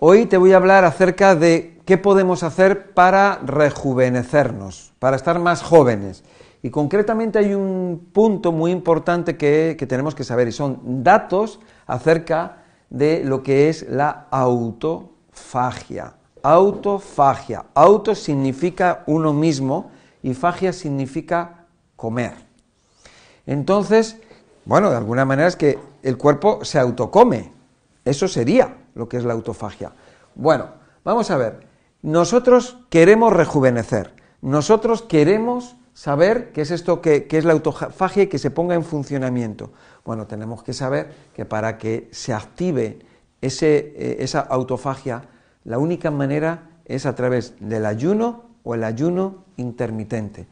Hoy te voy a hablar acerca de qué podemos hacer para rejuvenecernos, para estar más jóvenes. Y concretamente hay un punto muy importante que, tenemos que saber y son datos acerca de lo que es la autofagia. Autofagia. Auto significa uno mismo y fagia significa comer. Entonces, bueno, de alguna manera es que el cuerpo se autocome. Eso sería lo que es la autofagia. Bueno, vamos a ver. Nosotros queremos rejuvenecer.Nosotros queremos saber qué es esto que, es la autofagia y que se ponga en funcionamiento. Bueno, tenemos que saber que para que se active eh, esa autofagia, la única manera es a través del ayuno o el ayuno intermitente.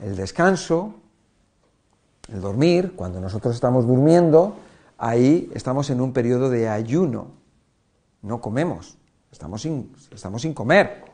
El descanso, el dormir, cuando nosotros estamos durmiendo, ahí estamos en un periodo de ayuno no comemos, estamos sin, estamos sin comer.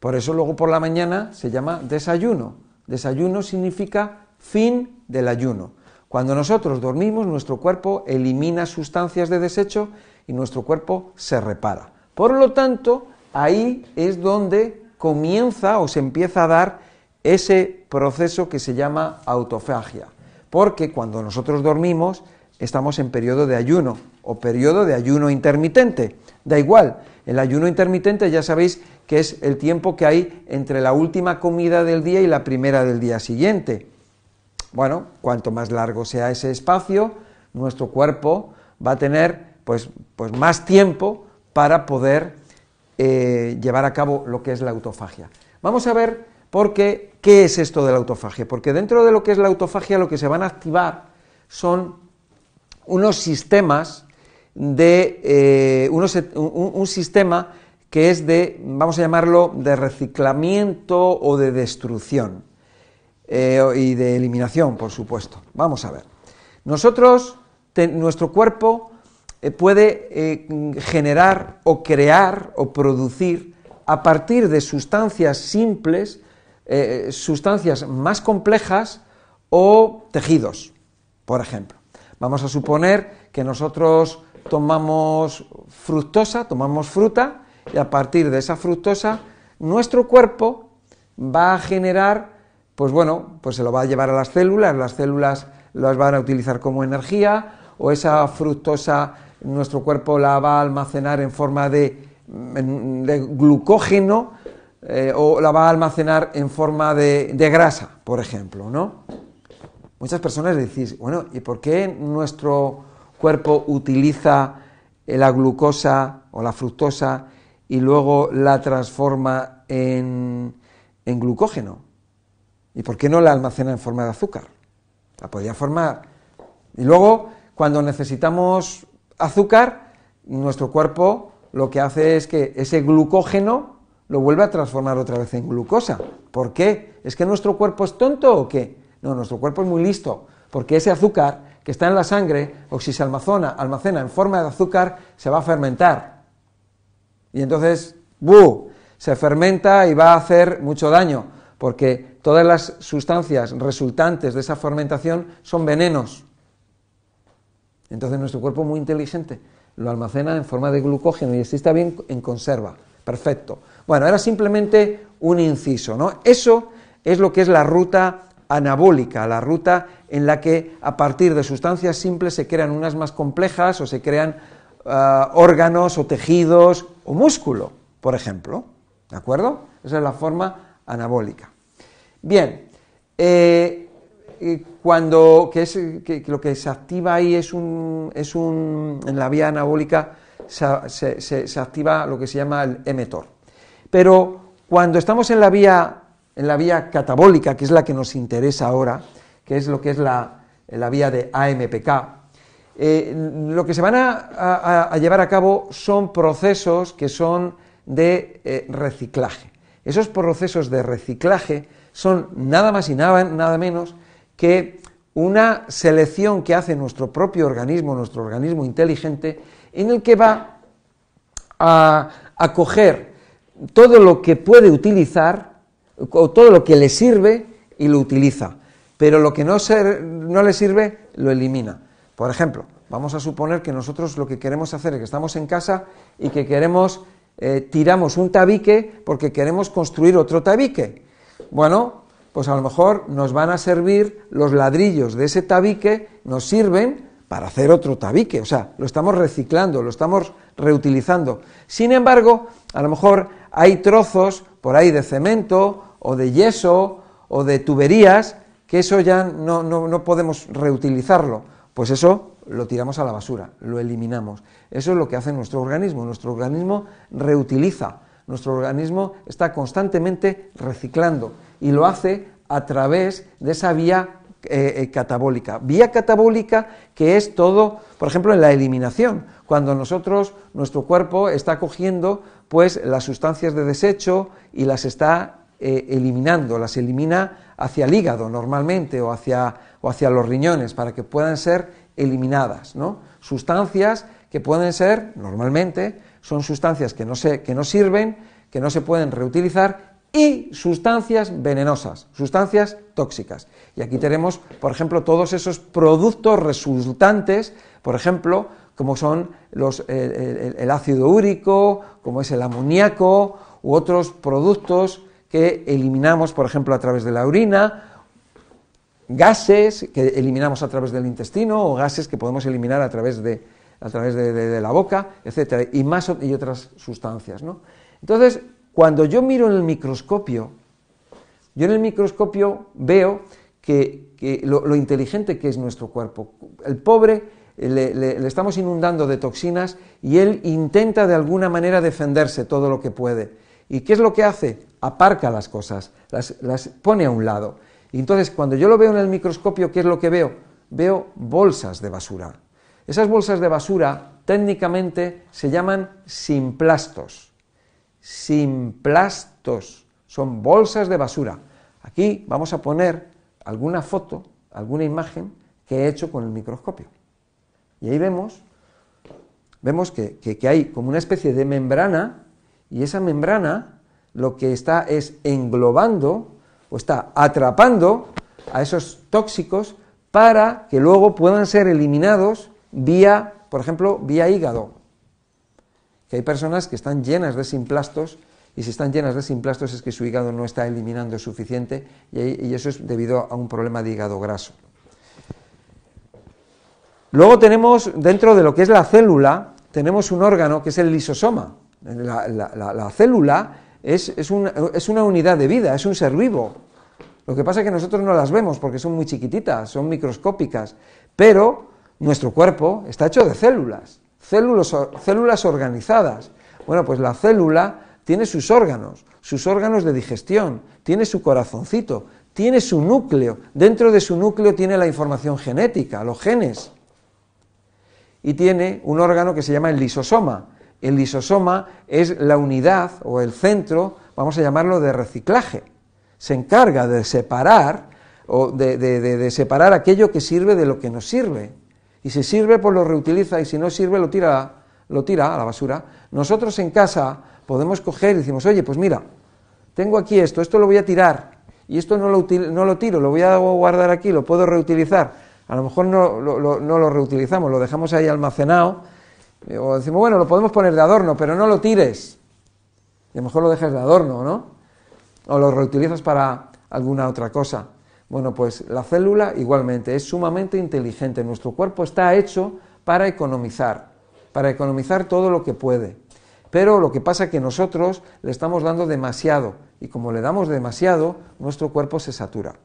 Por eso luego por la mañana se llama desayuno. Desayuno significa fin del ayuno. Cuando nosotros dormimos, nuestro cuerpo elimina sustancias de desecho y nuestro cuerpo se repara. Por lo tanto, ahí es donde comienza o se empieza a dar ese proceso que se llama autofagia. Porque cuando nosotros dormimos, estamos en periodo de ayuno o periodo de ayuno intermitente. Da igual, el ayuno intermitente ya sabéis que es el tiempo que hay entre la última comida del día y la primera del día siguiente. Bueno, cuanto más largo sea ese espacio, nuestro cuerpo va a tener pues, pues más tiempo para poder eh, llevar a cabo lo que es la autofagia. Vamos a ver por qué, qué es esto de la autofagia, porque dentro de lo que es la autofagia lo que se van a activar son unos sistemas de eh, un, sistema que es de, vamos a llamarlo, de reciclamiento o de destrucción eh, y de eliminación, por supuesto. Vamos a ver. Nosotros, nuestro cuerpo eh, puede generar o crear o producir a partir de sustancias simples, sustancias más complejas o tejidos, por ejemplo. Vamos a suponer que nosotros tomamos fructosa, tomamos fruta, y a partir de esa fructosa, nuestro cuerpo va a generar, pues bueno, pues se lo va a llevar a las células, las células las van a utilizar como energía, o esa fructosa nuestro cuerpo la va a almacenar en forma de, glucógeno, eh, o la va a almacenar en forma de, de grasa, por ejemplo, ¿no? Muchas personas decís, bueno, ¿y por qué nuestro cuerpo utiliza la glucosa o la fructosa y luego la transforma en, glucógeno? ¿Y por qué no la almacena en forma de azúcar? La podría formar. Y luego, cuando necesitamos azúcar, nuestro cuerpo lo que hace es que ese glucógeno lo vuelve a transformar otra vez en glucosa. ¿Por qué? ¿Es que nuestro cuerpo es tonto o qué? No, nuestro cuerpo es muy listo, porque ese azúcar que está en la sangre, o si se almacena, almacena en forma de azúcar, se va a fermentar. Y entonces, ¡buh! Se fermenta y va a hacer mucho daño, porque todas las sustancias resultantes de esa fermentación son venenos. Entonces nuestro cuerpo muy inteligente lo almacena en forma de glucógeno y así está bien en conserva. Perfecto. Bueno, era simplemente un inciso, ¿no? Eso es lo que es la ruta anabólica, la ruta en la que a partir de sustancias simples se crean unas más complejas o se crean ah, órganos o tejidos o músculo, por ejemplo. ¿De acuerdo? Esa es la forma anabólica. Bien, eh, cuando que es, lo que se activa ahí es un, es un en la vía anabólica se, se activa lo que se llama el emetor. Pero cuando estamos en la vía en la vía catabólica, que es la que nos interesa ahora, que es lo que es la, vía de AMPK, eh, lo que se van a, llevar a cabo son procesos que son de eh, reciclaje. Esos procesos de reciclaje son nada más y nada, nada menos que una selección que hace nuestro propio organismo, nuestro organismo inteligente, en el que va a, a coger todo lo que puede utilizar todo lo que le sirve y lo utiliza, pero lo que no, no le sirve lo elimina. Por ejemplo, vamos a suponer que nosotros lo que queremos hacer es que estamos en casa y que queremos, eh, tiramos un tabique porque queremos construir otro tabique. Bueno, pues a lo mejor nos van a servir los ladrillos de ese tabique, nos sirven para hacer otro tabique, o sea, lo estamos reciclando, lo estamos reutilizando. Sin embargo, a lo mejor hay trozos por ahí de cemento o de yeso o de tuberías que eso ya no, no podemos reutilizarlo. Pues eso lo tiramos a la basura, lo eliminamos. Eso es lo que hace nuestro organismo. Nuestro organismo reutiliza, nuestro organismo está constantemente reciclando y lo hace a través de esa vía eh, eh, catabólica. Vía catabólica que es todo, por ejemplo, en la eliminación, cuando nosotros, nuestro cuerpo está cogiendo pues las sustancias de desecho y las está eh, eliminando, las elimina hacia el hígado normalmente o hacia, o hacia los riñones para que puedan ser eliminadas. ¿no? Sustancias que pueden ser, normalmente, son sustancias que no, se, que no sirven, que no se pueden reutilizar y sustancias venenosas, sustancias tóxicas. Y aquí tenemos, por ejemplo, todos esos productos resultantes, por ejemplo, como son los, el, ácido úrico, como es el amoníaco, u otros productos que eliminamos, por ejemplo, a través de la orina, gases que eliminamos a través del intestino o gases que podemos eliminar a través de, a través de, la boca, etcétera, y más y otras sustancias. ¿no? Entonces, cuando yo miro en el microscopio, yo en el microscopio veo que, lo, inteligente que es nuestro cuerpo. El pobre le, estamos inundando de toxinas y él intenta de alguna manera defenderse todo lo que puede. ¿Y qué es lo que hace? Aparca las cosas, las, pone a un lado. Y entonces cuando yo lo veo en el microscopio, ¿qué es lo que veo? Veo bolsas de basura. Esas bolsas de basura técnicamente se llaman simplastos simplastos, son bolsas de basura. Aquí vamos a poner alguna foto, alguna imagen que he hecho con el microscopio. Y ahí vemos, vemos que, hay como una especie de membrana y esa membrana lo que está es englobando o está atrapando a esos tóxicos para que luego puedan ser eliminados vía, por ejemplo, vía hígado que hay personas que están llenas de simplastos y si están llenas de simplastos es que su hígado no está eliminando suficiente y, eso es debido a un problema de hígado graso. Luego tenemos, dentro de lo que es la célula, tenemos un órgano que es el lisosoma. La, célula es, una, es, una, unidad de vida, es un ser vivo. Lo que pasa es que nosotros no las vemos porque son muy chiquititas, son microscópicas, pero nuestro cuerpo está hecho de células células organizadas. Bueno, pues la célula tiene sus órganos, sus órganos de digestión, tiene su corazoncito, tiene su núcleo. Dentro de su núcleo tiene la información genética, los genes. Y tiene un órgano que se llama el lisosoma. El lisosoma es la unidad o el centro, vamos a llamarlo, de reciclaje. Se encarga de separar o de separar aquello que sirve de lo que no sirve. Y si sirve, pues lo reutiliza y si no sirve, lo tira, lo tira a la basura. Nosotros en casa podemos coger y decimos, oye, pues mira, tengo aquí esto, esto lo voy a tirar y esto no lo, no lo tiro, lo voy a guardar aquí, lo puedo reutilizar. A lo mejor no lo, no lo reutilizamos, lo dejamos ahí almacenado o decimos, bueno, lo podemos poner de adorno, pero no lo tires. A lo mejor lo dejas de adorno, ¿no? O lo reutilizas para alguna otra cosa. Bueno, pues la célula igualmente es sumamente inteligente. Nuestro cuerpo está hecho para economizar, para economizar todo lo que puede. Pero lo que pasa es que nosotros le estamos dando demasiado y como le damos demasiado, nuestro cuerpo se satura.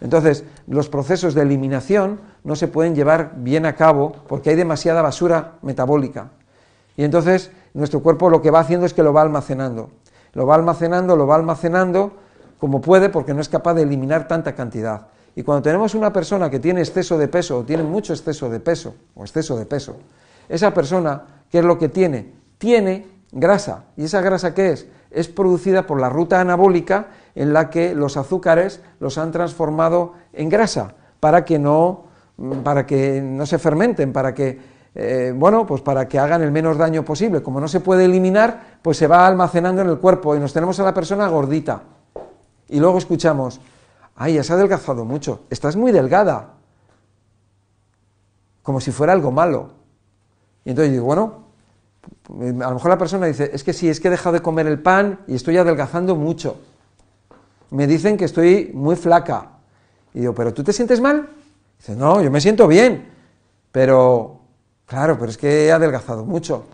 Entonces, los procesos de eliminación no se pueden llevar bien a cabo porque hay demasiada basura metabólica. Y entonces nuestro cuerpo lo que va haciendo es que lo va almacenando. Lo va almacenando, lo va almacenando como puede porque no es capaz de eliminar tanta cantidad. Y cuando tenemos una persona que tiene exceso de peso o tiene mucho exceso de peso o exceso de peso, esa persona, ¿qué es lo que tiene? Tiene grasa. ¿Y esa grasa qué es? Es producida por la ruta anabólica en la que los azúcares los han transformado en grasa para que no, para que no se fermenten, para que, eh, bueno, pues para que hagan el menos daño posible. Como no se puede eliminar, pues se va almacenando en el cuerpo y nos tenemos a la persona gordita. Y luego escuchamos, ay, has adelgazado mucho, estás muy delgada. como si fuera algo malo. Y entonces digo, bueno, a lo mejor la persona dice, es que sí, es que he dejado de comer el pan y estoy adelgazando mucho. Me dicen que estoy muy flaca. Y digo, ¿pero tú te sientes mal? Dice, no, yo me siento bien, pero, claro, pero es que he adelgazado mucho.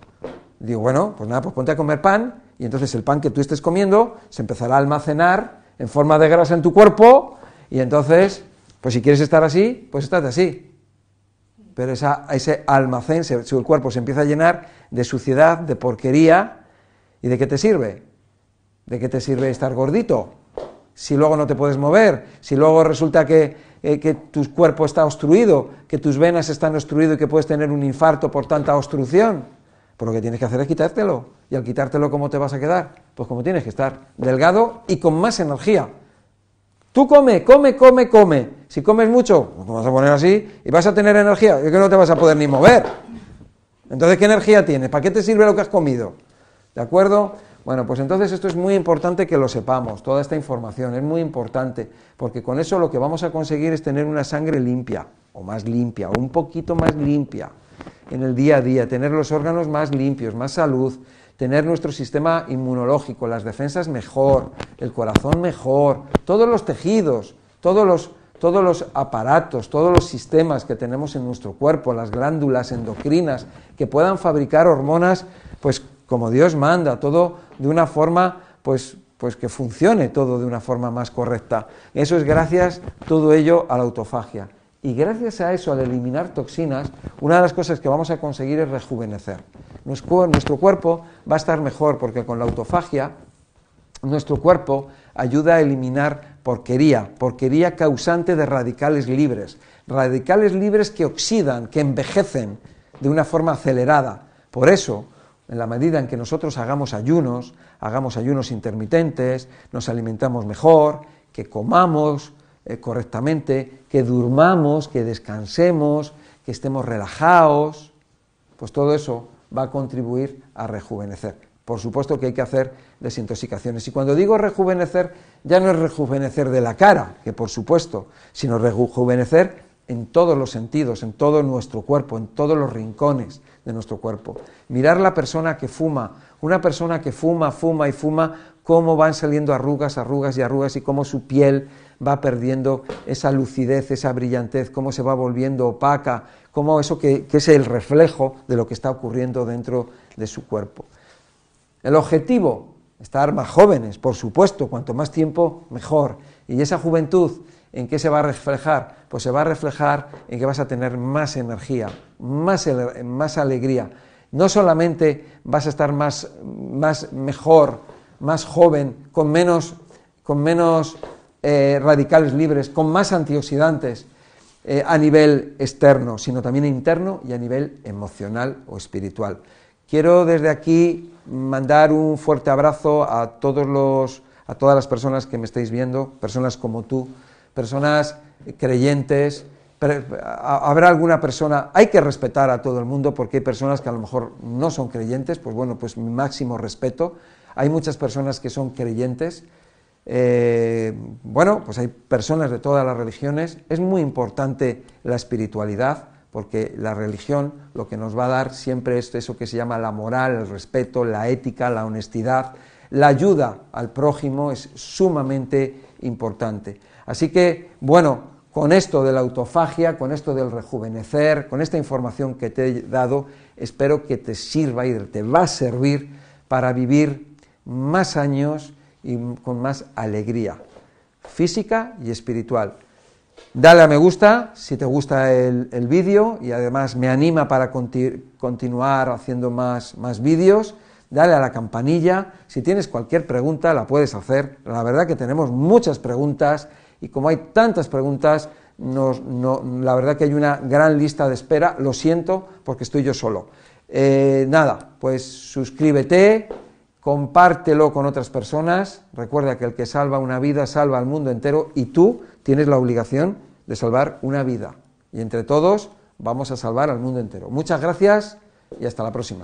Digo, bueno, pues nada, pues ponte a comer pan y entonces el pan que tú estés comiendo se empezará a almacenar en forma de grasa en tu cuerpo y entonces, pues si quieres estar así, pues estate así. Pero esa, ese almacén, se, el cuerpo se empieza a llenar de suciedad, de porquería, ¿y de qué te sirve? ¿De qué te sirve estar gordito? Si luego no te puedes mover, si luego resulta que, eh, que tu cuerpo está obstruido, que tus venas están obstruidas y que puedes tener un infarto por tanta obstrucción. Pues lo que tienes que hacer es quitártelo. ¿Y al quitártelo cómo te vas a quedar? Pues como tienes que estar, delgado y con más energía. Tú come, come, come, come. Si comes mucho, pues te vas a poner así y vas a tener energía. Es que no te vas a poder ni mover. Entonces, ¿qué energía tienes? ¿Para qué te sirve lo que has comido? ¿De acuerdo? Bueno, pues entonces esto es muy importante que lo sepamos, toda esta información es muy importante, porque con eso lo que vamos a conseguir es tener una sangre limpia, o más limpia, o un poquito más limpia en el día a día, tener los órganos más limpios, más salud, tener nuestro sistema inmunológico, las defensas mejor, el corazón mejor, todos los tejidos, todos los, todos los aparatos, todos los sistemas que tenemos en nuestro cuerpo, las glándulas endocrinas, que puedan fabricar hormonas, pues como Dios manda, todo de una forma, pues, pues que funcione todo de una forma más correcta. Eso es gracias, todo ello, a la autofagia. Y gracias a eso, al eliminar toxinas, una de las cosas que vamos a conseguir es rejuvenecer. Nuestro cuerpo va a estar mejor porque con la autofagia nuestro cuerpo ayuda a eliminar porquería, porquería causante de radicales libres, radicales libres que oxidan, que envejecen de una forma acelerada. Por eso, en la medida en que nosotros hagamos ayunos, hagamos ayunos intermitentes, nos alimentamos mejor, que comamos, eh, correctamente, que durmamos, que descansemos, que estemos relajados, pues todo eso va a contribuir a rejuvenecer. Por supuesto que hay que hacer desintoxicaciones. Y cuando digo rejuvenecer, ya no es rejuvenecer de la cara, que por supuesto, sino rejuvenecer en todos los sentidos, en todo nuestro cuerpo, en todos los rincones de nuestro cuerpo. Mirar la persona que fuma, una persona que fuma, fuma y fuma, cómo van saliendo arrugas, arrugas y arrugas y cómo su piel va perdiendo esa lucidez, esa brillantez, cómo se va volviendo opaca, cómo eso que, es el reflejo de lo que está ocurriendo dentro de su cuerpo. El objetivo, estar más jóvenes, por supuesto, cuanto más tiempo, mejor. Y esa juventud, ¿en qué se va a reflejar? Pues se va a reflejar en que vas a tener más energía, más, más alegría. No solamente vas a estar más, más mejor, más joven, con menos, con menos eh, radicales libres, con más antioxidantes eh, a nivel externo, sino también interno y a nivel emocional o espiritual. Quiero desde aquí mandar un fuerte abrazo a, todos los, a todas las personas que me estáis viendo, personas como tú, personas creyentes, habrá alguna persona, hay que respetar a todo el mundo porque hay personas que a lo mejor no son creyentes, pues bueno, pues mi máximo respeto. Hay muchas personas que son creyentes, eh, bueno, pues hay personas de todas las religiones. Es muy importante la espiritualidad, porque la religión lo que nos va a dar siempre es eso que se llama la moral, el respeto, la ética, la honestidad. La ayuda al prójimo es sumamente importante. Así que, bueno, con esto de la autofagia, con esto del rejuvenecer, con esta información que te he dado, espero que te sirva y te va a servir para vivir más años y con más alegría física y espiritual. Dale a me gusta si te gusta el, vídeo y además me anima para continuar haciendo más, más vídeos. Dale a la campanilla. Si tienes cualquier pregunta la puedes hacer. La verdad que tenemos muchas preguntas y como hay tantas preguntas, la verdad que hay una gran lista de espera. Lo siento porque estoy yo solo. Eh, nada, pues suscríbete, compártelo con otras personas. Recuerda que el que salva una vida salva al mundo entero y tú tienes la obligación de salvar una vida. Y entre todos vamos a salvar al mundo entero. Muchas gracias y hasta la próxima.